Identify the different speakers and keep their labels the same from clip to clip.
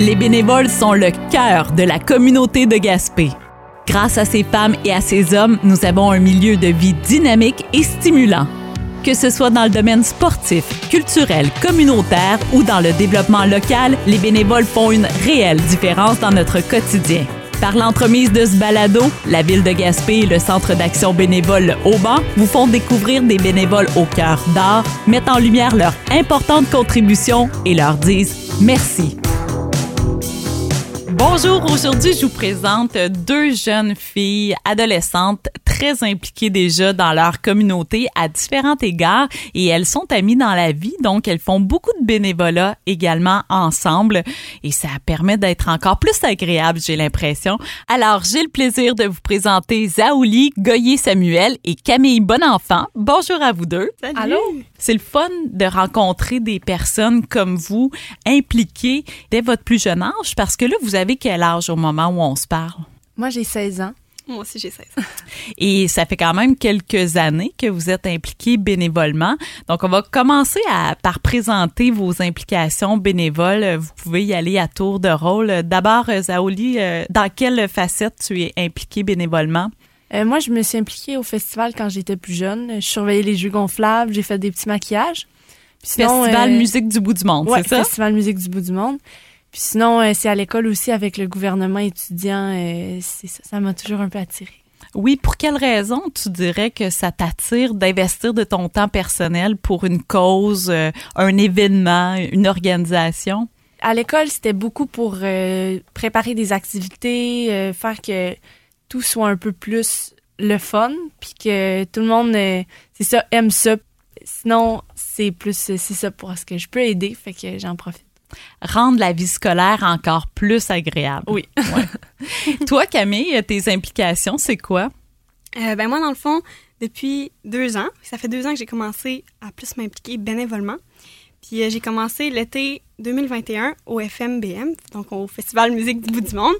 Speaker 1: Les bénévoles sont le cœur de la communauté de Gaspé. Grâce à ces femmes et à ces hommes, nous avons un milieu de vie dynamique et stimulant. Que ce soit dans le domaine sportif, culturel, communautaire ou dans le développement local, les bénévoles font une réelle différence dans notre quotidien. Par l'entremise de ce balado, la ville de Gaspé et le Centre d'action bénévole Auban vous font découvrir des bénévoles au cœur d'art, mettent en lumière leur importante contribution et leur disent merci. Bonjour, aujourd'hui je vous présente deux jeunes filles adolescentes très impliquées déjà dans leur communauté à différents égards et elles sont amies dans la vie, donc elles font beaucoup de bénévolat également ensemble et ça permet d'être encore plus agréable, j'ai l'impression. Alors, j'ai le plaisir de vous présenter Zaouli Goyer-Samuel et Camille Bonenfant. Bonjour à vous deux.
Speaker 2: Salut.
Speaker 1: Allô? C'est le fun de rencontrer des personnes comme vous impliquées dès votre plus jeune âge parce que là, vous avez quel âge au moment où on se parle?
Speaker 2: Moi, j'ai 16 ans.
Speaker 3: Moi aussi, j'ai 16.
Speaker 1: Et ça fait quand même quelques années que vous êtes impliqués bénévolement. Donc, on va commencer à, par présenter vos implications bénévoles. Vous pouvez y aller à tour de rôle. D'abord, Zaoli, euh, dans quelle facette tu es impliqué bénévolement?
Speaker 2: Euh, moi, je me suis impliquée au festival quand j'étais plus jeune. Je surveillais les jeux gonflables, j'ai fait des petits maquillages.
Speaker 1: Puis sinon, festival
Speaker 2: euh,
Speaker 1: Musique du bout du monde,
Speaker 2: ouais,
Speaker 1: c'est ça?
Speaker 2: Festival Musique du bout du monde. Puis sinon, euh, c'est à l'école aussi avec le gouvernement étudiant. Euh, c'est ça, ça m'a toujours un peu attiré.
Speaker 1: Oui, pour quelle raison tu dirais que ça t'attire d'investir de ton temps personnel pour une cause, euh, un événement, une organisation?
Speaker 2: À l'école, c'était beaucoup pour euh, préparer des activités, euh, faire que tout soit un peu plus le fun, puis que tout le monde, euh, c'est ça, aime ça. Sinon, c'est plus, c'est ça pour ce que je peux aider, fait que j'en profite.
Speaker 1: Rendre la vie scolaire encore plus agréable.
Speaker 2: Oui.
Speaker 1: Ouais. Toi, Camille, tes implications, c'est quoi?
Speaker 3: Euh, ben moi, dans le fond, depuis deux ans, ça fait deux ans que j'ai commencé à plus m'impliquer bénévolement. Puis euh, j'ai commencé l'été 2021 au FMBM, donc au Festival Musique du bout du monde,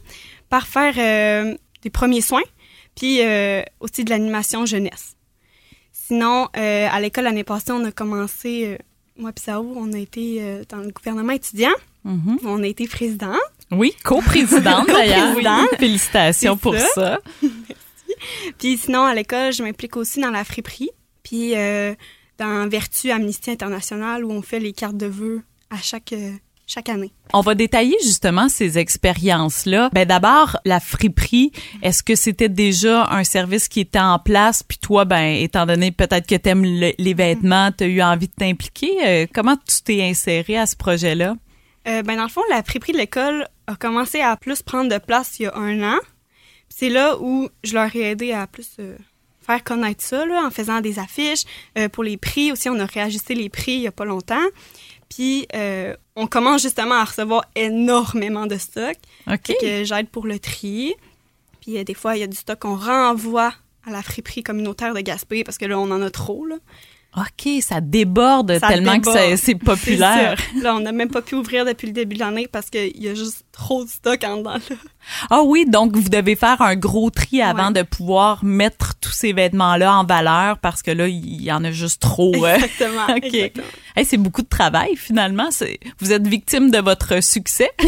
Speaker 3: par faire euh, des premiers soins, puis euh, aussi de l'animation jeunesse. Sinon, euh, à l'école l'année passée, on a commencé, euh, moi et Sao, on a été euh, dans le gouvernement étudiant,
Speaker 1: Mhm.
Speaker 3: on a été président.
Speaker 1: Oui, coprésidente d'ailleurs. Oui. Félicitations pour
Speaker 3: ça.
Speaker 1: ça.
Speaker 3: Puis sinon, à l'école, je m'implique aussi dans la friperie. Puis euh, dans Vertu Amnesty International, où on fait les cartes de vœux à chaque, euh, chaque année.
Speaker 1: On va détailler justement ces expériences-là. Ben d'abord, la friperie, est-ce que c'était déjà un service qui était en place, puis toi, ben étant donné peut-être que t'aimes le- les vêtements, t'as eu envie de t'impliquer, euh, comment tu t'es inséré à ce projet-là?
Speaker 3: Euh, ben dans le fond, la friperie de l'école a commencé à plus prendre de place il y a un an. C'est là où je leur ai aidé à plus euh, faire connaître ça, là, en faisant des affiches. Pour les prix aussi, on a réajusté les prix il y a pas longtemps. Puis euh, on commence justement à recevoir énormément de stock.
Speaker 1: OK.
Speaker 3: Que j'aide pour le tri. Puis euh, des fois, il y a du stock qu'on renvoie à la friperie communautaire de Gaspé parce que là, on en a trop. Là.
Speaker 1: OK, ça déborde
Speaker 3: Ça
Speaker 1: tellement
Speaker 3: déborde.
Speaker 1: que c'est- populaire.
Speaker 3: Là, on n'a même pas pu ouvrir depuis le début de l'année parce qu'il y a juste trop de stock en dedans. Là.
Speaker 1: Ah oui, donc vous devez faire un gros tri avant
Speaker 3: Ouais.
Speaker 1: de pouvoir mettre tous ces vêtements-là en valeur parce que là, il y en a juste trop. ouais.
Speaker 3: Exactement.
Speaker 1: OK. Hey, c'est beaucoup de travail finalement. Vous êtes victime de votre succès.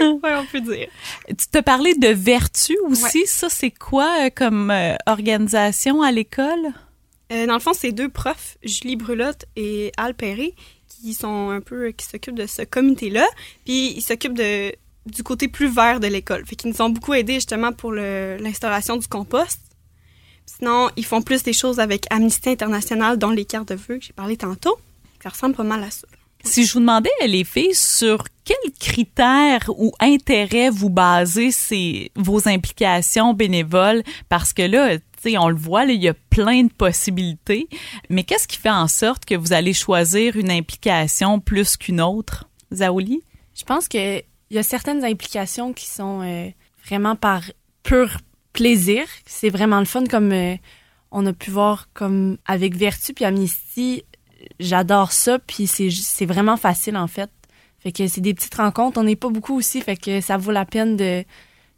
Speaker 3: Ouais, on peut dire.
Speaker 1: Tu te parlais de Vertu aussi. Ça, c'est quoi euh, comme euh, organisation à l'école?
Speaker 3: Euh, dans le fond, c'est deux profs, Julie Brulotte et Al Perry, qui sont un peu, qui s'occupent de ce comité-là. Puis ils s'occupent de du côté plus vert de l'école. Fait qu'ils nous ont beaucoup aidés justement pour l'installation du compost. Sinon, ils font plus des choses avec Amnesty International, dont les cartes de vœux que j'ai parlé tantôt. Ça ressemble pas mal à ça.
Speaker 1: Si je vous demandais, les filles, sur quels critères ou intérêts vous basez vos implications bénévoles? Parce que là, on le voit, il y a plein de possibilités. Mais qu'est-ce qui fait en sorte que vous allez choisir une implication plus qu'une autre? Zaouli?
Speaker 2: Je pense que il y a certaines implications qui sont euh, vraiment par pur plaisir. C'est vraiment le fun comme euh, on a pu voir comme avec Vertu puis Amnesty. J'adore ça puis c'est vraiment facile en fait. Fait que c'est des petites rencontres. On n'est pas beaucoup aussi, fait que ça vaut la peine de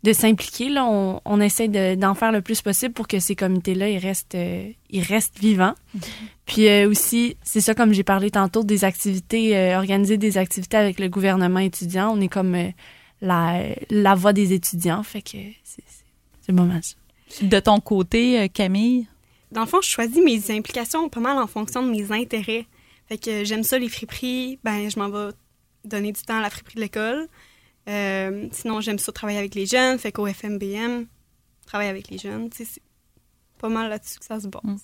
Speaker 2: de s'impliquer. Là, on, on essaie d'en faire le plus possible pour que ces comités-là, ils restent, euh, ils restent vivants. Mm-hmm. Puis euh, aussi, c'est ça, comme j'ai parlé tantôt, des activités, euh, organiser des activités avec le gouvernement étudiant. On est comme la, la voix des étudiants. Fait que c'est le moment.
Speaker 1: De ton côté, Camille?
Speaker 3: Dans le fond, je choisis mes implications pas mal en fonction de mes intérêts. Fait que j'aime ça, les friperies. Ben, je m'en vais donner du temps à la friperie de l'école. Euh, sinon, j'aime ça travailler avec les jeunes, fait qu'au FMBM, travailler avec les jeunes, c'est pas mal là-dessus que ça se base. Mm.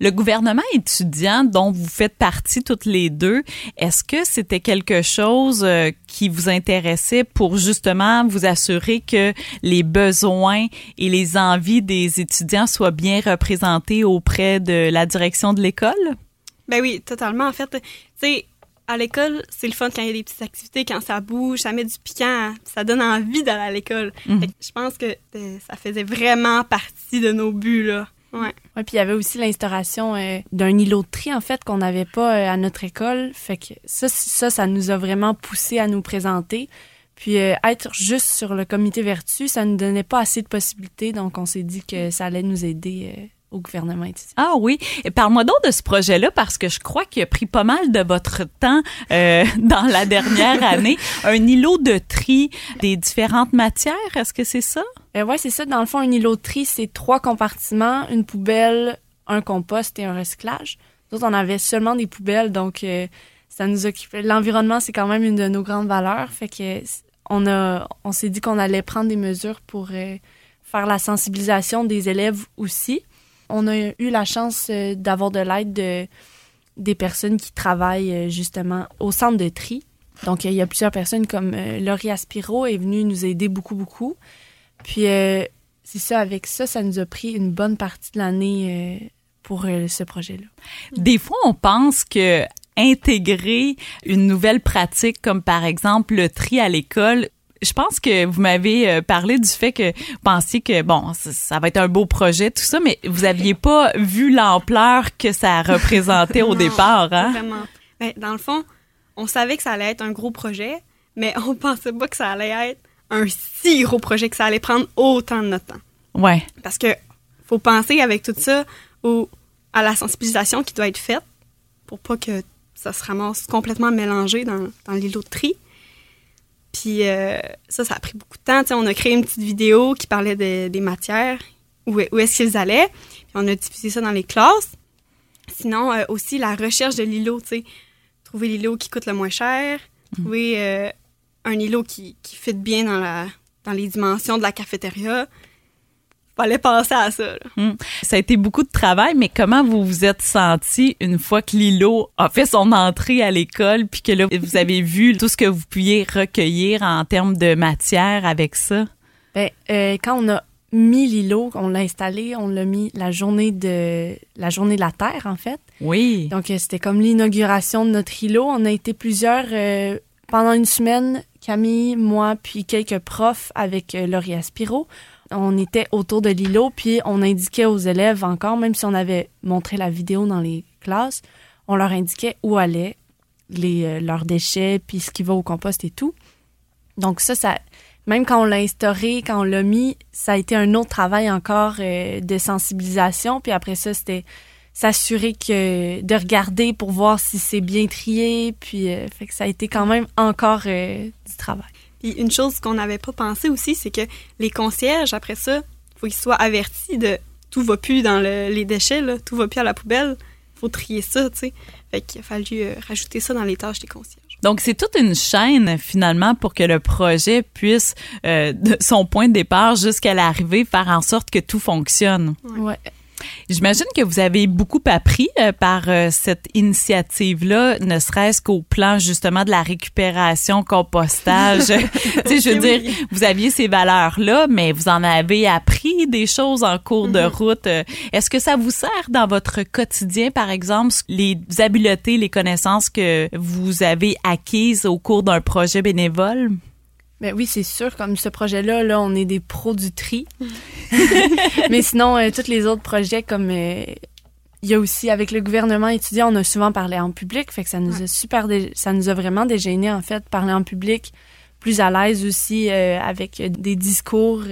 Speaker 1: Le gouvernement étudiant dont vous faites partie toutes les deux, est-ce que c'était quelque chose euh, qui vous intéressait pour justement vous assurer que les besoins et les envies des étudiants soient bien représentés auprès de la direction de l'école?
Speaker 3: Ben oui, totalement. En fait, tu sais, à l'école, c'est le fun quand il y a des petites activités, quand ça bouge, ça met du piquant, ça donne envie d'aller à l'école. Mhm. Je pense que euh, ça faisait vraiment partie de nos buts, là. Ouais.
Speaker 2: ouais puis il y avait aussi l'instauration euh, d'un îlot de tri, en fait, qu'on n'avait pas euh, à notre école. Fait que ça, ça, ça nous a vraiment poussé à nous présenter. Puis être juste sur le comité vertu, ça ne donnait pas assez de possibilités, donc on s'est dit que ça allait nous aider au gouvernement étudiant.
Speaker 1: Ah oui. Et parle-moi donc de ce projet-là parce que je crois qu'il a pris pas mal de votre temps euh, dans la dernière année. Un îlot de tri des différentes matières, est-ce que c'est ça?
Speaker 2: Euh, oui, c'est ça. Dans le fond, un îlot de tri, c'est trois compartiments, une poubelle, un compost et un recyclage. Nous on avait seulement des poubelles, donc euh, ça nous occupait. L'environnement, c'est quand même une de nos grandes valeurs. Fait que on a, on s'est dit qu'on allait prendre des mesures pour euh, faire la sensibilisation des élèves aussi on a eu la chance euh, d'avoir de l'aide de, des personnes qui travaillent euh, justement au centre de tri. Donc, il y a plusieurs personnes comme euh, Laurie Aspiro est venue nous aider beaucoup, beaucoup. Puis, c'est ça, avec ça, ça nous a pris une bonne partie de l'année pour ce projet-là.
Speaker 1: Des fois, on pense que intégrer une nouvelle pratique comme par exemple le tri à l'école je pense que vous m'avez euh, parlé du fait que vous pensiez que bon, ça, va être un beau projet tout ça, mais vous aviez pas vu l'ampleur que ça représentait au départ, hein?
Speaker 3: Vraiment. Ben, dans le fond, on savait que ça allait être un gros projet, mais on pensait pas que ça allait être un si gros projet que ça allait prendre autant de notre temps.
Speaker 1: Ouais.
Speaker 3: Parce que faut penser avec tout ça au, à la sensibilisation qui doit être faite pour pas que ça se ramasse complètement mélangé dans, dans l'îlot de tri. Puis euh, ça, ça a pris beaucoup de temps. on a créé une petite vidéo qui parlait des matières, où, où est-ce qu'ils allaient. Puis on a diffusé ça dans les classes. Sinon, euh, aussi la recherche de l'îlot, tu. Trouver l'îlot qui coûte le moins cher, mm. trouver euh, un îlot qui, qui fit bien dans, la, dans les dimensions de la cafétéria fallait penser à ça.
Speaker 1: Hmm. Ça a été beaucoup de travail, mais comment vous vous êtes senti une fois que Lilo a fait son entrée à l'école, puis que là, vous avez vu tout ce que vous pouviez recueillir en termes de matière avec ça?
Speaker 2: Ben, euh, quand on a mis Lilo, on l'a installé, on l'a mis la journée de la journée de la Terre, en fait.
Speaker 1: Oui.
Speaker 2: Donc, euh, c'était comme l'inauguration de notre îlot. On a été plusieurs euh, pendant une semaine, Camille, moi, puis quelques profs avec Laurie Aspiro on était autour de l'îlot, puis on indiquait aux élèves encore, même si on avait montré la vidéo dans les classes, on leur indiquait où allaient les, euh, leurs déchets, puis ce qui va au compost et tout. Donc ça, ça même quand on l'a instauré, quand on l'a mis, ça a été un autre travail encore euh, de sensibilisation. Puis après ça, c'était s'assurer que de regarder pour voir si c'est bien trié. Puis euh, ça a été quand même encore du travail
Speaker 3: une chose qu'on n'avait pas pensé aussi, c'est que les concierges, après ça, il faut qu'ils soient avertis de tout va plus dans les déchets, là, tout va plus à la poubelle. faut trier ça, tu sais. Fait qu'il a fallu euh, rajouter ça dans les tâches des concierges.
Speaker 1: Donc, c'est toute une chaîne, finalement, pour que le projet puisse, euh, de son point de départ jusqu'à l'arrivée, faire en sorte que tout fonctionne.
Speaker 2: Ouais.
Speaker 1: J'imagine que vous avez beaucoup appris euh, par euh, cette initiative-là, ne serait-ce qu'au plan justement de la récupération, compostage. tu sais, je veux dire, vous aviez ces valeurs-là, mais vous en avez appris des choses en cours de mm-hmm. route. Euh, est-ce que ça vous sert dans votre quotidien, par exemple, les habiletés, les connaissances que vous avez acquises au cours d'un projet bénévole?
Speaker 2: Ben oui, c'est sûr. Comme ce projet-là, là, on est des pros du tri. Mais sinon, euh, tous les autres projets, comme euh, il y a aussi avec le gouvernement étudiant, on a souvent parlé en public, fait que ça nous a super, ça nous a vraiment dégêné en fait, parler en public plus à l'aise aussi euh, avec des discours.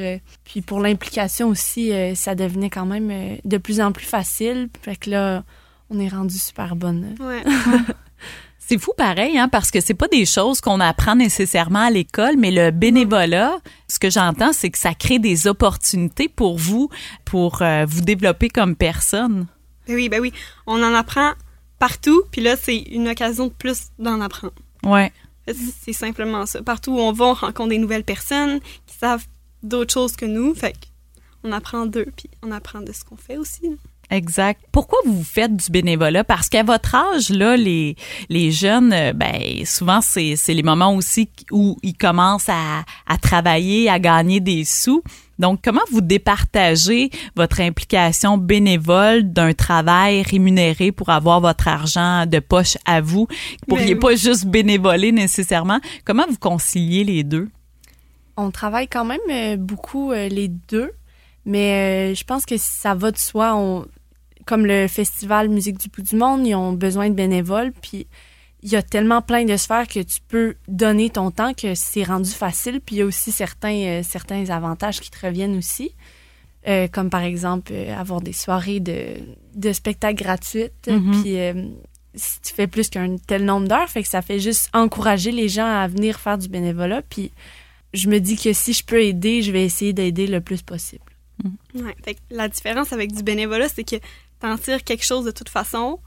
Speaker 2: puis pour l'implication aussi, ça devenait quand même de plus en plus facile. Fait que là, on est rendu super bonne.
Speaker 3: Ouais.
Speaker 1: C'est fou pareil, hein, parce que c'est pas des choses qu'on apprend nécessairement à l'école, mais le bénévolat, ce que j'entends, c'est que ça crée des opportunités pour vous, pour euh, vous développer comme personne.
Speaker 3: Ben oui, ben oui. On en apprend partout, puis là, c'est une occasion de plus d'en apprendre.
Speaker 1: Ouais.
Speaker 3: C'est simplement ça. Partout où on va, on rencontre des nouvelles personnes qui savent d'autres choses que nous. Fait on apprend d'eux, puis on apprend de ce qu'on fait aussi.
Speaker 1: Exact. Pourquoi vous faites du bénévolat? Parce qu'à votre âge, là, les, les jeunes, euh, ben, souvent, c'est, c'est les moments aussi où ils commencent à, à travailler, à gagner des sous. Donc, comment vous départagez votre implication bénévole d'un travail rémunéré pour avoir votre argent de poche à vous? Vous pourriez
Speaker 3: Ben
Speaker 1: pas juste bénévoler nécessairement. Comment vous conciliez les deux?
Speaker 2: On travaille quand même euh, beaucoup euh, les deux, mais euh, je pense que ça va de soi. On, comme le festival Musique du bout du monde, ils ont besoin de bénévoles, puis il y a tellement plein de sphères que tu peux donner ton temps que c'est rendu facile. Puis il y a aussi certains, euh, certains avantages qui te reviennent aussi, Euh, comme par exemple euh, avoir des soirées de, de spectacles gratuites.
Speaker 1: Mhm.
Speaker 2: Puis euh, si tu fais plus qu'un tel nombre d'heures, fait que ça fait juste encourager les gens à venir faire du bénévolat. Puis je me dis que si je peux aider, je vais essayer d'aider le plus possible.
Speaker 3: Ouais. Fait que la différence avec du bénévolat, c'est que t'en tires quelque chose de toute façon,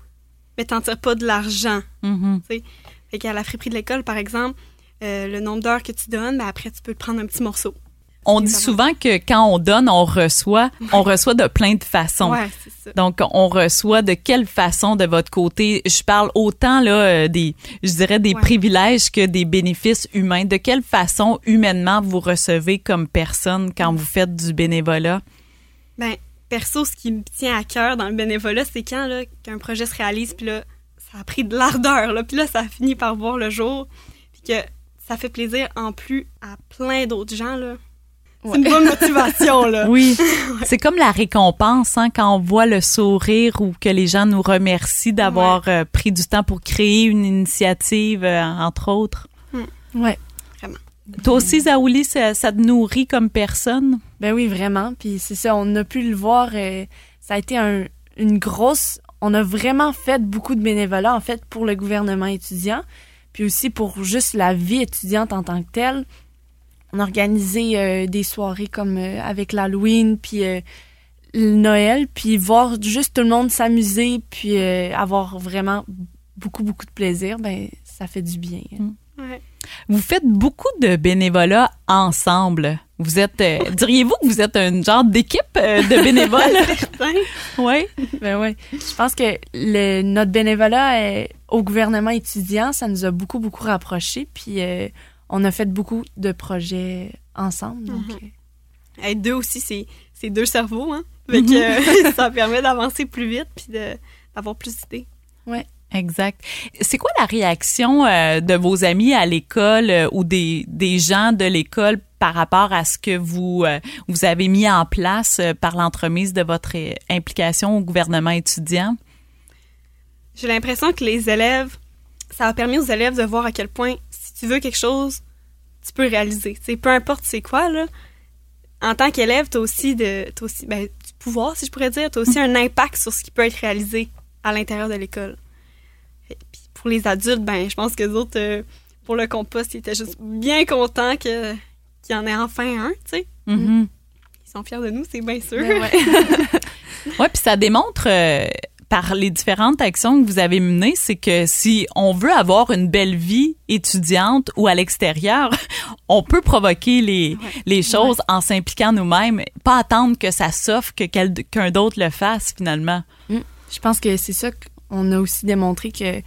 Speaker 3: mais t'en tires pas de l'argent.
Speaker 1: Mhm.
Speaker 3: Fait qu'à la friperie de l'école, par exemple, euh, le nombre d'heures que tu donnes, ben après, tu peux te prendre un petit morceau.
Speaker 1: On dit souvent que quand on donne, on reçoit. On reçoit de plein de façons.
Speaker 3: Ouais, c'est ça.
Speaker 1: Donc, on reçoit de quelle façon de votre côté? Je parle autant là euh, des, je dirais des
Speaker 3: Ouais.
Speaker 1: privilèges que des bénéfices humains. De quelle façon humainement vous recevez comme personne quand vous faites du bénévolat?
Speaker 3: Ben, perso, ce qui me tient à cœur dans le bénévolat, c'est quand là, qu'un projet se réalise, puis là, ça a pris de l'ardeur, là, puis là, ça a fini par voir le jour, puis que ça fait plaisir en plus à plein d'autres gens, là. C'est
Speaker 2: Ouais.
Speaker 3: une bonne motivation, là.
Speaker 1: Oui, c'est comme la récompense hein, quand on voit le sourire ou que les gens nous remercient d'avoir euh, pris du temps pour créer une initiative, euh, entre autres.
Speaker 2: Ouais.
Speaker 1: Toi aussi, Zaouli, ça, ça te nourrit comme personne?
Speaker 2: Ben oui, vraiment. Puis c'est ça, on a pu le voir. euh, ça a été un- une grosse. On a vraiment fait beaucoup de bénévolat, en fait, pour le gouvernement étudiant, puis aussi pour juste la vie étudiante en tant que telle. On a organisé euh, des soirées comme euh, avec l'Halloween, puis euh, le Noël, puis voir juste tout le monde s'amuser, puis euh, avoir vraiment beaucoup, beaucoup de plaisir, ben ça fait du bien.
Speaker 3: Ouais.
Speaker 1: Vous faites beaucoup de bénévolat ensemble. Vous êtes, euh, diriez-vous que vous êtes un genre d'équipe euh, de bénévoles? Oui.
Speaker 2: Ben oui. Je pense que le, notre bénévolat euh, au gouvernement étudiant, ça nous a beaucoup, beaucoup rapprochés. Puis euh, on a fait beaucoup de projets ensemble. Donc,
Speaker 3: Mhm.
Speaker 2: euh,
Speaker 3: Être deux aussi, c'est deux cerveaux, hein. Fait que euh, ça permet d'avancer plus vite, puis d'avoir plus d'idées.
Speaker 1: Exact. C'est quoi la réaction euh, de vos amis à l'école euh, ou des, des gens de l'école par rapport à ce que vous, euh, vous avez mis en place par l'entremise de votre implication au gouvernement étudiant?
Speaker 3: J'ai l'impression que les élèves, ça a permis aux élèves de voir à quel point, si tu veux quelque chose, tu peux réaliser. Tu sais, peu importe c'est quoi, là. En tant qu'élève, t'as aussi, de, t'as aussi ben, du pouvoir, si je pourrais dire. T'as aussi un impact sur ce qui peut être réalisé à l'intérieur de l'école. Puis pour les adultes, ben, je pense que les autres, euh, pour le compost, ils étaient juste bien contents que, qu'il y en ait enfin un, tu sais.
Speaker 1: Mhm.
Speaker 3: Ils sont fiers de nous, c'est bien sûr.
Speaker 2: ben ouais.
Speaker 1: Oui, puis ça démontre euh, par les différentes actions que vous avez menées, c'est que si on veut avoir une belle vie étudiante ou à l'extérieur, on peut provoquer les,
Speaker 3: Ouais.
Speaker 1: les choses en s'impliquant nous-mêmes, pas attendre que ça s'offre, que quelqu'un d'autre le fasse finalement.
Speaker 2: Je pense que c'est ça qu'on a aussi démontré que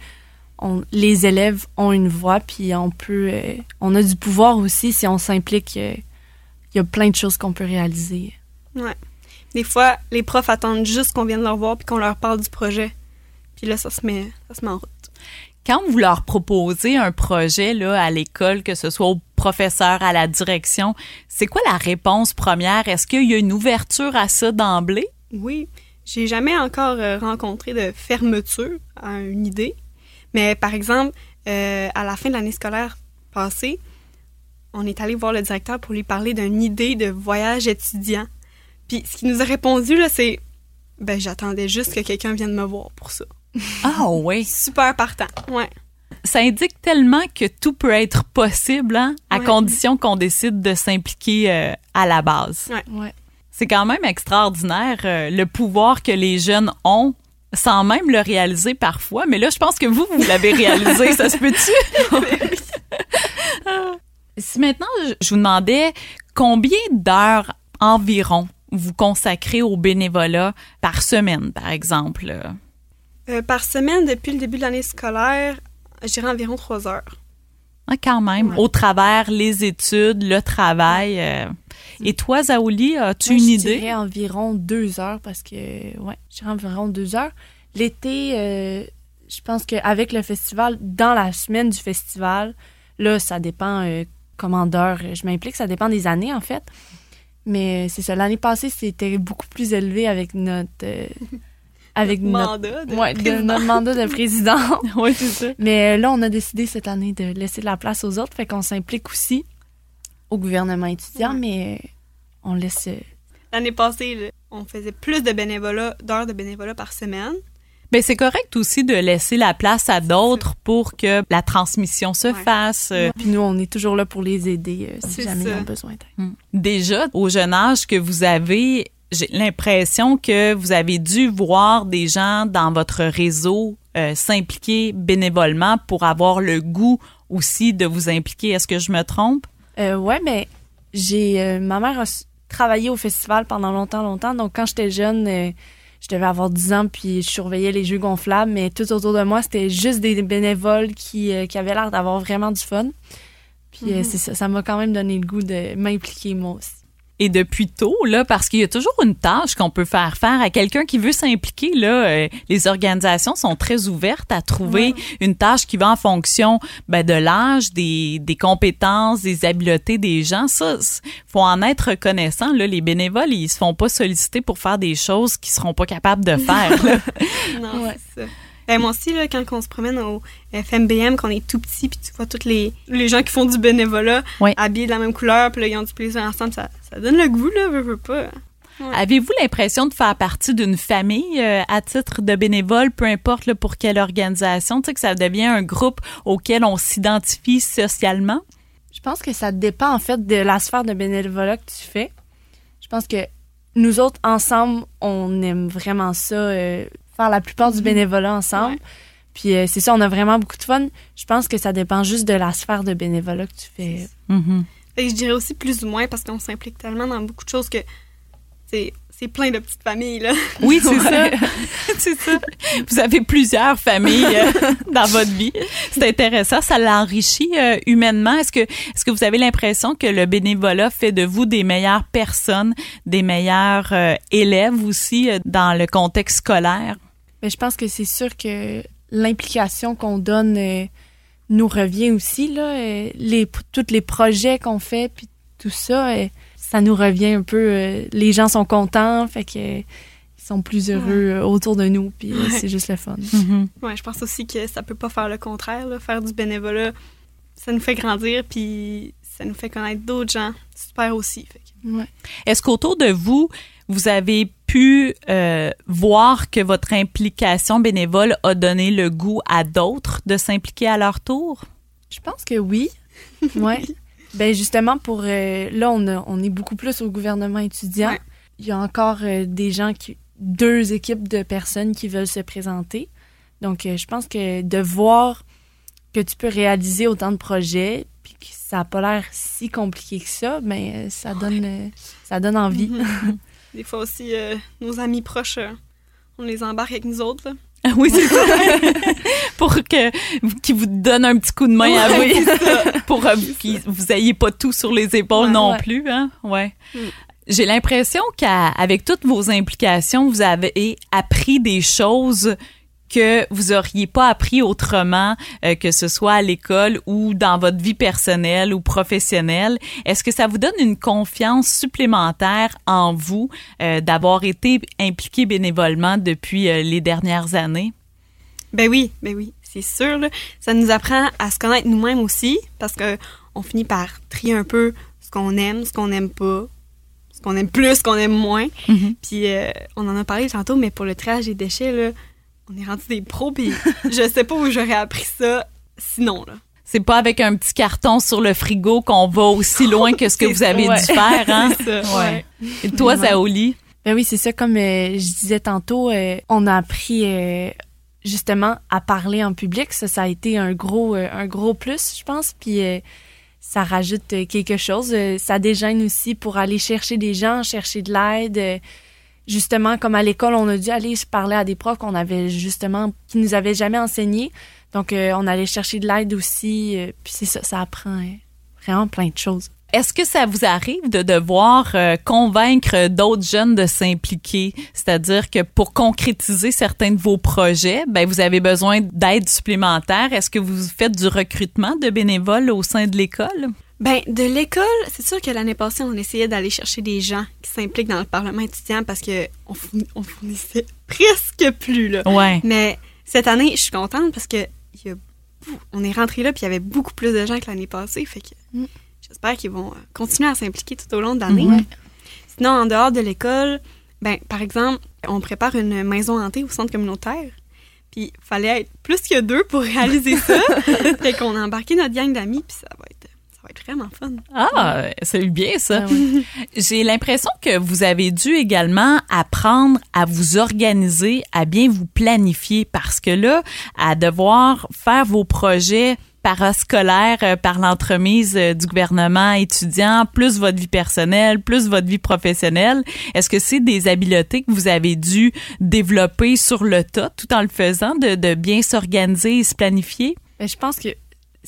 Speaker 2: on- les élèves ont une voix, puis on peut, euh, on a du pouvoir aussi si on s'implique. euh, Il y a plein de choses qu'on peut réaliser.
Speaker 3: Des fois, les profs attendent juste qu'on vienne leur voir puis qu'on leur parle du projet. Puis là, ça se met, ça se met en route.
Speaker 1: Quand vous leur proposez un projet là à l'école, que ce soit au professeur, à la direction, c'est quoi la réponse première? Est-ce qu'il y a une ouverture à ça d'emblée?
Speaker 3: Oui, j'ai jamais encore euh, rencontré de fermeture à une idée. Mais par exemple, euh, à la fin de l'année scolaire passée, on est allé voir le directeur pour lui parler d'une idée de voyage étudiant. Puis ce qu'il nous a répondu, là, c'est Ben, j'attendais juste que quelqu'un vienne me voir pour ça.
Speaker 1: Ah oui.
Speaker 3: Super partant. Ouais.
Speaker 1: Ça indique tellement que tout peut être possible, hein, à
Speaker 3: Ouais.
Speaker 1: condition qu'on décide de s'impliquer euh, à la base.
Speaker 2: Ouais.
Speaker 1: C'est quand même extraordinaire euh, le pouvoir que les jeunes ont sans même le réaliser parfois. Mais là, je pense que vous, vous l'avez réalisé. ça se peut-tu? si maintenant, je- vous demandais combien d'heures environ vous consacrez au bénévolat par semaine, par exemple? euh?
Speaker 3: Par semaine, depuis le début de l'année scolaire, je dirais environ trois heures.
Speaker 1: Ah, quand même,
Speaker 3: Ouais.
Speaker 1: au travers les études, le travail. euh. Et toi, Zaouli, as-tu une
Speaker 2: je
Speaker 1: idée?
Speaker 2: environ deux heures parce que, ouais, dirais environ deux heures. L'été, euh, je pense qu'avec le festival, dans la semaine du festival, là, ça dépend euh, comment d'heures je m'implique. Ça dépend des années, en fait. Mais c'est ça. L'année passée, c'était beaucoup plus élevé avec notre. euh, avec notre.
Speaker 3: Mandat de
Speaker 2: Ouais, de
Speaker 3: président.
Speaker 2: notre mandat de président.
Speaker 1: Oui, c'est ça.
Speaker 2: Mais euh, là, on a décidé cette année de laisser de la place aux autres, fait qu'on s'implique aussi au gouvernement étudiant,
Speaker 3: Ouais.
Speaker 2: mais euh, on laisse. euh,
Speaker 3: L'année passée, on faisait plus de bénévolat, d'heures de bénévolat par semaine.
Speaker 1: Ben, c'est correct aussi de laisser la place à d'autres pour que la transmission se
Speaker 3: Ouais.
Speaker 1: fasse. euh,
Speaker 2: Puis nous, on est toujours là pour les aider euh, si jamais
Speaker 3: ça.
Speaker 2: ils ont besoin d'aide.
Speaker 1: Hmm. Déjà, au jeune âge que vous avez, j'ai l'impression que vous avez dû voir des gens dans votre réseau euh, s'impliquer bénévolement pour avoir le goût aussi de vous impliquer. Est-ce que je me trompe?
Speaker 2: Euh, ouais, mais j'ai. euh, ma mère a travaillé au festival pendant longtemps, longtemps. Donc, quand j'étais jeune, euh, je devais avoir 10 ans, puis je surveillais les jeux gonflables, mais tout autour de moi, c'était juste des bénévoles qui, euh, qui avaient l'air d'avoir vraiment du fun. Puis euh,
Speaker 3: Mhm.
Speaker 2: c'est ça, ça m'a quand même donné le goût de m'impliquer moi aussi.
Speaker 1: Et depuis tôt, là, parce qu'il y a toujours une tâche qu'on peut faire faire à quelqu'un qui veut s'impliquer. Là, euh, les organisations sont très ouvertes à trouver une tâche qui va en fonction ben, de l'âge, des, des compétences, des habiletés des gens. Ça, faut en être reconnaissant. Là, les bénévoles, ils se font pas solliciter pour faire des choses qu'ils seront pas capables de faire. là.
Speaker 3: Non,
Speaker 2: Ouais.
Speaker 3: c'est ça. Ben, moi aussi, là, quand on se promène au FMBM, qu'on est tout petit, puis tu vois tous les, les gens qui font du bénévolat
Speaker 1: Ouais.
Speaker 3: habillés de la même couleur, puis là, ils ont du plaisir ensemble, ça, ça donne le goût, là, veux, veux pas.
Speaker 1: Avez-vous l'impression de faire partie d'une famille euh, à titre de bénévole, peu importe là, pour quelle organisation, tu sais, que ça devient un groupe auquel on s'identifie socialement?
Speaker 2: Je pense que ça dépend en fait de la sphère de bénévolat que tu fais. Je pense que nous autres, ensemble, on aime vraiment ça, euh, faire la plupart du bénévolat ensemble.
Speaker 3: Ouais.
Speaker 2: Puis euh, c'est ça, on a vraiment beaucoup de fun. Je pense que ça dépend juste de la sphère de bénévolat que tu fais.
Speaker 1: Mhm.
Speaker 3: Fait que je dirais aussi plus ou moins parce qu'on s'implique tellement dans beaucoup de choses que c'est c'est plein de petites familles, là.
Speaker 1: Oui, c'est ça. c'est ça. Vous avez plusieurs familles euh, dans votre vie. C'est intéressant. Ça l'enrichit euh, humainement. Est-ce que, est-ce que vous avez l'impression que le bénévolat fait de vous des meilleures personnes, des meilleurs euh, élèves aussi euh, dans le contexte scolaire?
Speaker 2: Mais je pense que c'est sûr que l'implication qu'on donne euh, nous revient aussi là. euh, les tous les projets qu'on fait puis tout ça, euh, ça nous revient un peu. euh, les gens sont contents, fait que euh, ils sont plus heureux autour de nous puis
Speaker 3: Ouais.
Speaker 2: c'est juste le fun.
Speaker 1: Mhm.
Speaker 3: Ouais, je pense aussi que ça peut pas faire le contraire, là. Faire du bénévolat, ça nous fait grandir, puis ça nous fait connaître d'autres gens. Super aussi. Fait que-
Speaker 2: Ouais.
Speaker 1: Est-ce qu'autour de vous, vous avez pu euh, voir que votre implication bénévole a donné le goût à d'autres de s'impliquer à leur tour?
Speaker 2: Je pense que oui. Ouais. ben justement pour euh, là on a- on est beaucoup plus au gouvernement étudiant.
Speaker 3: Ouais.
Speaker 2: Il y a encore euh, des gens qui deux équipes de personnes qui veulent se présenter. Donc euh, je pense que de voir que tu peux réaliser autant de projets puis que ça a pas l'air si compliqué que ça, ben euh, ça donne euh, ça donne envie.
Speaker 3: Des fois aussi, euh, nos amis proches, euh, on les embarque avec nous autres, là.
Speaker 1: Ah oui, c'est ça. pour que qu'ils vous donnent un petit coup de main à
Speaker 3: Ouais,
Speaker 1: vous, pour euh, que vous ayez pas tout sur les épaules
Speaker 3: Ouais,
Speaker 1: non
Speaker 2: ouais.
Speaker 1: plus, hein. Ouais.
Speaker 3: Mm.
Speaker 1: J'ai l'impression qu'avec toutes vos implications, vous avez appris des choses que vous auriez pas appris autrement, euh, que ce soit à l'école ou dans votre vie personnelle ou professionnelle. Est-ce que ça vous donne une confiance supplémentaire en vous euh, d'avoir été impliqué bénévolement depuis euh, les dernières années?
Speaker 3: Ben oui, ben oui, c'est sûr. Là. Ça nous apprend à se connaître nous-mêmes aussi, parce que on finit par trier un peu ce qu'on aime, ce qu'on n'aime pas, ce qu'on aime plus, ce qu'on aime moins.
Speaker 1: Mhm.
Speaker 3: Puis on en a parlé tantôt, mais pour le triage des déchets, là, on est rendu des pros, puis je sais pas où j'aurais appris ça sinon, là.
Speaker 1: C'est pas avec un petit carton sur le frigo qu'on va aussi loin que ce que vous avez
Speaker 2: ça,
Speaker 1: dû faire, hein?
Speaker 3: Ça.
Speaker 1: Ouais. Et toi,
Speaker 2: Ouais.
Speaker 1: Zaoli?
Speaker 2: Ben oui, c'est ça. Comme euh, je disais tantôt, euh, on a appris euh, justement à parler en public. Ça, ça a été un gros, euh, un gros plus, je pense. Puis euh, ça rajoute euh, quelque chose. Euh, ça déjeune aussi pour aller chercher des gens, chercher de l'aide. Justement, comme à l'école, on a dû aller parler à des profs qu'on avait justement, qui nous avaient jamais enseigné. Donc, euh, on allait chercher de l'aide aussi. euh, puis c'est ça, ça apprend euh, vraiment plein de choses.
Speaker 1: Est-ce que ça vous arrive de devoir convaincre d'autres jeunes de s'impliquer? C'est-à-dire que pour concrétiser certains de vos projets, ben, vous avez besoin d'aide supplémentaire. Est-ce que vous faites du recrutement de bénévoles au sein de l'école?
Speaker 3: Ben, de l'école, c'est sûr que l'année passée, on essayait d'aller chercher des gens qui s'impliquent dans le Parlement étudiant parce que on, fourni- on fournissait presque plus, là.
Speaker 1: Ouais.
Speaker 3: Mais cette année, je suis contente parce que y a on est rentré là puis il y avait beaucoup plus de gens que l'année passée. Fait que
Speaker 2: Mm.
Speaker 3: j'espère qu'ils vont euh, continuer à s'impliquer tout au long de l'année.
Speaker 1: Mhm.
Speaker 3: Sinon, en dehors de l'école, ben, par exemple, on prépare une maison hantée au centre communautaire. Puis, il fallait être plus que deux pour réaliser ça. fait qu'on a embarqué notre gang d'amis, puis ça va être, va être vraiment fun.
Speaker 1: Ah, c'est bien ça.
Speaker 2: Ah.
Speaker 1: J'ai l'impression que vous avez dû également apprendre à vous organiser, à bien vous planifier parce que là, à devoir faire vos projets parascolaires euh, par l'entremise euh, du gouvernement étudiant, plus votre vie personnelle, plus votre vie professionnelle, est-ce que c'est des habiletés que vous avez dû développer sur le tas tout en le faisant, de, de bien s'organiser et se planifier?
Speaker 2: Ben, je pense que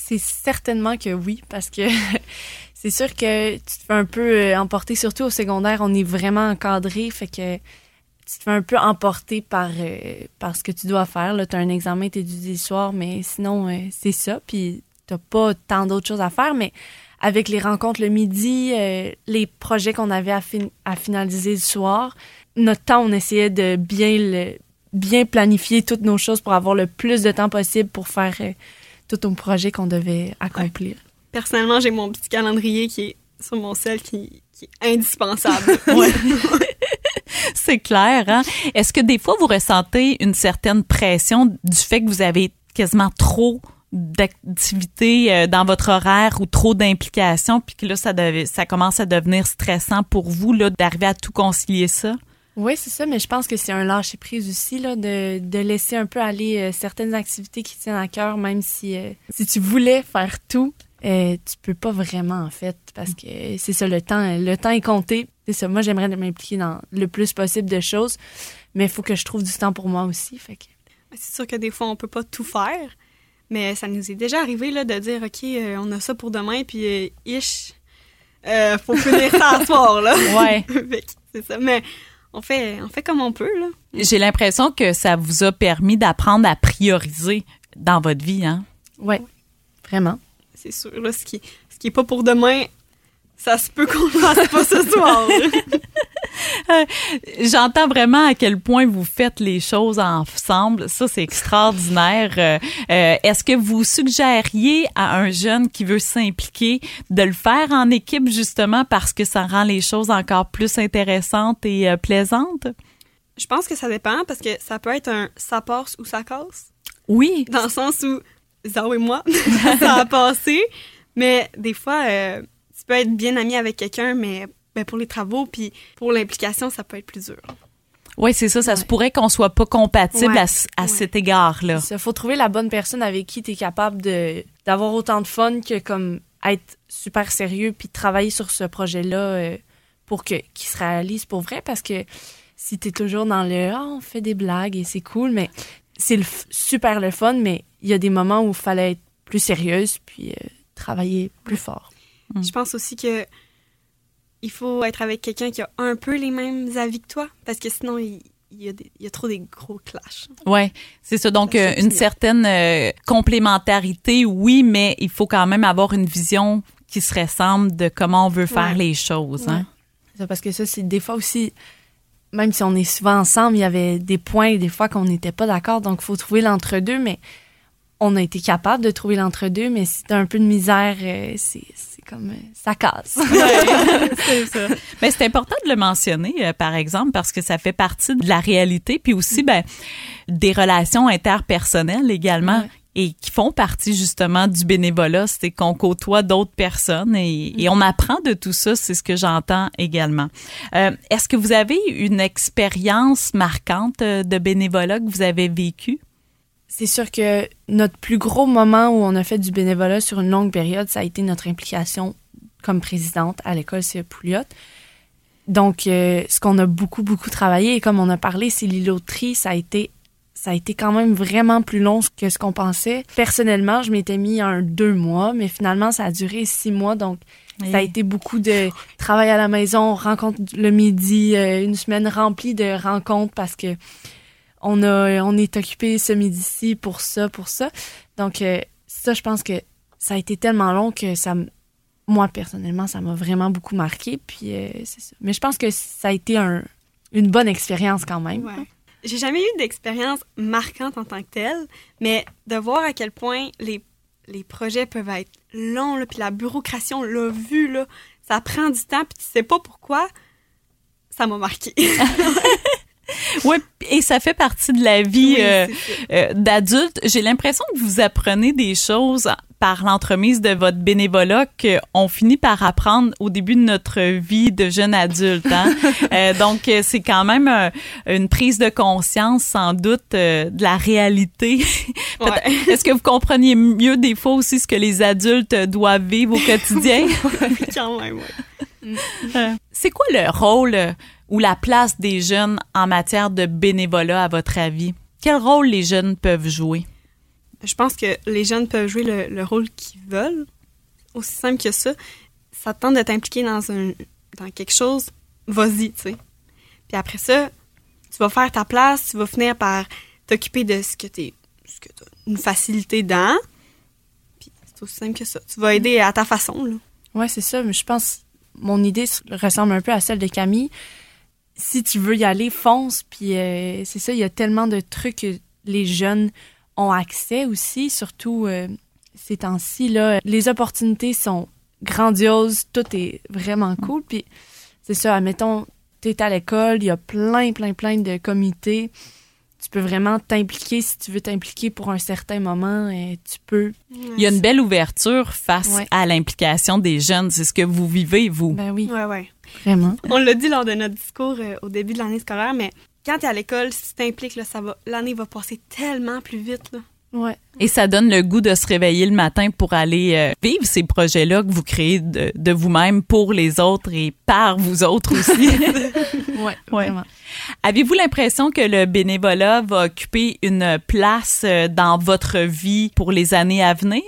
Speaker 2: c'est certainement que oui, parce que c'est sûr que tu te fais un peu euh, emporter, surtout au secondaire, on est vraiment encadré, fait que tu te fais un peu emporter par, euh, ce que tu dois faire. Tu as un examen, tu étudies le soir, mais sinon, euh, c'est ça, puis tu pas tant d'autres choses à faire, mais avec les rencontres le midi, les projets qu'on avait à, fin- à finaliser le soir, notre temps, on essayait de bien planifier toutes nos choses pour avoir le plus de temps possible pour faire tout nos projets qu'on devait accomplir.
Speaker 3: Personnellement, j'ai mon petit calendrier qui est sur mon sel qui, qui est indispensable.
Speaker 1: C'est clair, hein? Est-ce que des fois vous ressentez une certaine pression du fait que vous avez quasiment trop d'activités euh, dans votre horaire ou trop d'implications, puis que là, ça, devait- ça commence à devenir stressant pour vous, d'arriver à tout concilier ça?
Speaker 2: Oui, c'est ça, mais je pense que c'est un lâcher prise aussi, là, de, de laisser un peu aller euh, certaines activités qui tiennent à cœur, même si, euh, si tu voulais faire tout, euh, tu peux pas vraiment, en fait, parce que c'est ça, le temps, le temps est compté. C'est ça, moi, j'aimerais m'impliquer dans le plus possible de choses, mais il faut que je trouve du temps pour moi aussi, fait que...
Speaker 3: C'est sûr que des fois, on peut pas tout faire, mais ça nous est déjà arrivé là, de dire, OK, euh, on a ça pour demain, puis euh, ish, faut finir ça à soir, là.
Speaker 1: Ouais.
Speaker 3: C'est ça. Mais on fait, on fait comme on peut, là.
Speaker 1: J'ai l'impression que ça vous a permis d'apprendre à prioriser dans votre vie, hein?
Speaker 2: Ouais, vraiment.
Speaker 3: C'est sûr, là, ce qui, ce qui est pas pour demain, ça se peut qu'on le fasse pas ce soir.
Speaker 1: J'entends vraiment à quel point vous faites les choses ensemble. Ça, c'est extraordinaire. Euh, euh, Est-ce que vous suggériez à un jeune qui veut s'impliquer de le faire en équipe justement parce que ça rend les choses encore plus intéressantes et euh, plaisantes?
Speaker 3: Je pense que ça dépend parce que ça peut être un ça passe ou ça casse.
Speaker 1: Oui.
Speaker 3: Dans le sens où Zao et moi, ça a passé. Mais des fois, euh, tu peux être bien ami avec quelqu'un, mais ben, pour les travaux puis pour l'implication, ça peut être plus dur.
Speaker 1: Oui, c'est ça. Ça se pourrait qu'on soit pas compatible
Speaker 3: Ouais.
Speaker 1: à, à
Speaker 3: Ouais.
Speaker 1: cet égard-là.
Speaker 2: Il faut trouver la bonne personne avec qui tu es capable de d'avoir autant de fun que comme être super sérieux puis travailler sur ce projet-là euh, pour que qu'il se réalise pour vrai parce que si tu es toujours dans le ah on fait des blagues et c'est cool mais c'est le f- super le fun mais il y a des moments où il fallait être plus sérieuse puis euh, travailler plus fort.
Speaker 1: Mm.
Speaker 3: Je pense aussi que il faut être avec quelqu'un qui a un peu les mêmes avis que toi parce que sinon, il, il y, a des- il y a trop des gros clashs.
Speaker 1: Ouais, c'est ça. Donc,
Speaker 3: Ça,
Speaker 1: euh, une certaine euh, complémentarité, oui, mais il faut quand même avoir une vision qui se ressemble de comment on veut faire
Speaker 3: Ouais.
Speaker 1: les choses. Hein?
Speaker 2: Ça, parce que ça, c'est des fois aussi, même si on est souvent ensemble, il y avait des points, des fois qu'on n'était pas d'accord, donc il faut trouver l'entre-deux, mais on a été capable de trouver l'entre-deux, mais si t'as un peu de misère, euh, c'est comme euh, ça casse.
Speaker 1: c'est ça. Mais c'est important de le mentionner, euh, par exemple, parce que ça fait partie de la réalité, puis aussi ben, des relations interpersonnelles également.
Speaker 2: Ouais.
Speaker 1: Et qui font partie justement du bénévolat, c'est qu'on côtoie d'autres personnes et, et on apprend de tout ça, c'est ce que j'entends également. Euh, Est-ce que vous avez une expérience marquante de bénévolat que vous avez vécue?
Speaker 2: C'est sûr que notre plus gros moment où on a fait du bénévolat sur une longue période, ça a été notre implication comme présidente à l'école CE Pouliot. Donc, euh, ce qu'on a beaucoup, beaucoup travaillé, et comme on a parlé, c'est l'îloterie, ça a été ça a été quand même vraiment plus long que ce qu'on pensait. Personnellement, je m'étais mis un deux mois, mais finalement, ça a duré six mois. Donc, ça a été beaucoup de travail à la maison, rencontre le midi, euh, une semaine remplie de rencontres parce que on a on est occupé ce midi-ci pour ça, pour ça. Donc euh, ça, je pense que ça a été tellement long que ça moi personnellement, ça m'a vraiment beaucoup marqué. Puis euh, c'est ça. Mais je pense que ça a été un, une bonne expérience quand même.
Speaker 3: Ouais. J'ai jamais eu d'expérience marquante en tant que telle, mais de voir à quel point les, les projets peuvent être longs, là, puis la bureaucratie, on l'a vu, là, ça prend du temps, puis tu sais pas pourquoi, ça m'a marqué.
Speaker 1: Oui, et ça fait partie de la vie
Speaker 3: Oui,
Speaker 1: euh, euh, d'adulte. J'ai l'impression que vous apprenez des choses par l'entremise de votre bénévolat qu'on finit par apprendre au début de notre vie de jeune adulte. Hein? Euh, donc, c'est quand même une prise de conscience, sans doute, de la réalité.
Speaker 3: Ouais.
Speaker 1: Est-ce que vous compreniez mieux des fois aussi ce que les adultes doivent vivre au quotidien?
Speaker 3: Quand même.
Speaker 1: Euh, C'est quoi le rôle ou la place des jeunes en matière de bénévolat, à votre avis? Quel rôle les jeunes peuvent jouer?
Speaker 3: Je pense que les jeunes peuvent jouer le, le rôle qu'ils veulent. Aussi simple que ça. Ça te tente de t'impliquer dans, un, dans quelque chose, vas-y, tu sais. Puis après ça, tu vas faire ta place, tu vas finir par t'occuper de ce que tu ce que as une facilité dans. Puis c'est aussi simple que ça. Tu vas aider à ta façon, là.
Speaker 2: Ouais, c'est ça. Mais je pense mon idée ressemble un peu à celle de Camille. Si tu veux y aller, fonce. Puis euh, c'est ça, il y a tellement de trucs que les jeunes ont accès aussi, surtout euh, ces temps-ci. Là, les opportunités sont grandioses, tout est vraiment cool. Puis c'est ça, admettons, tu es à l'école, il y a plein, plein, plein de comités. Tu peux vraiment t'impliquer si tu veux t'impliquer pour un certain moment. Et tu peux.
Speaker 1: Il y a une belle ouverture face
Speaker 2: Ouais.
Speaker 1: à l'implication des jeunes. C'est ce que vous vivez, vous.
Speaker 2: Ben oui,
Speaker 3: Ouais, ouais.
Speaker 2: vraiment.
Speaker 3: On l'a dit lors de notre discours euh, au début de l'année scolaire, mais quand tu es à l'école, si tu t'impliques, là, ça va, l'année va passer tellement plus vite. Là.
Speaker 2: Ouais.
Speaker 1: Et ça donne le goût de se réveiller le matin pour aller euh, vivre ces projets-là que vous créez de, de vous-même pour les autres et par vous autres aussi.
Speaker 2: Ouais,
Speaker 1: Ouais.
Speaker 2: vraiment.
Speaker 1: Avez-vous l'impression que le bénévolat va occuper une place euh, dans votre vie pour les années à venir?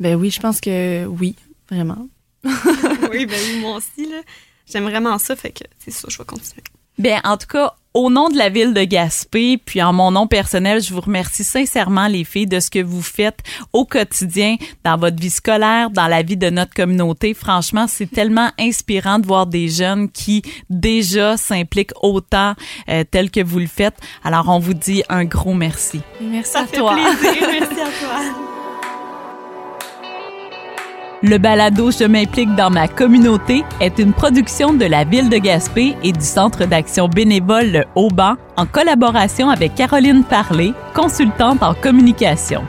Speaker 2: Ben oui, je pense que oui, vraiment.
Speaker 3: oui, ben oui, moi aussi. Là. J'aime vraiment ça, fait que c'est ça, je vais continuer.
Speaker 1: Bien, en tout cas, au nom de la ville de Gaspé, puis en mon nom personnel, je vous remercie sincèrement, les filles, de ce que vous faites au quotidien, dans votre vie scolaire, dans la vie de notre communauté. Franchement, c'est tellement inspirant de voir des jeunes qui déjà s'impliquent autant euh, tel que vous le faites. Alors, on vous dit un gros merci.
Speaker 2: Merci
Speaker 3: Ça
Speaker 2: à
Speaker 3: fait
Speaker 2: toi.
Speaker 3: plaisir, merci à toi.
Speaker 1: Le balado Je m'implique dans ma communauté est une production de la ville de Gaspé et du Centre d'action bénévole Le Haut-Banc en collaboration avec Caroline Parlé, consultante en communication.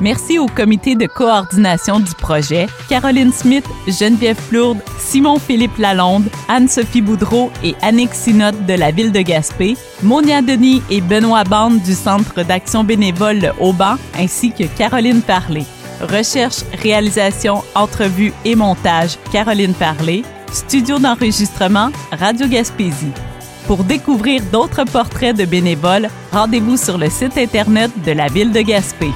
Speaker 1: Merci au comité de coordination du projet, Caroline Smith, Geneviève Plourde, Simon-Philippe Lalonde, Anne-Sophie Boudreau et Annick Sinotte de la ville de Gaspé, Monia Denis et Benoît Bande du Centre d'action bénévole Le Haut-Banc, ainsi que Caroline Parlé. Recherche, réalisation, entrevue et montage, Caroline Parlé. Studio d'enregistrement, Radio Gaspésie. Pour découvrir d'autres portraits de bénévoles, rendez-vous sur le site Internet de la Ville de Gaspé.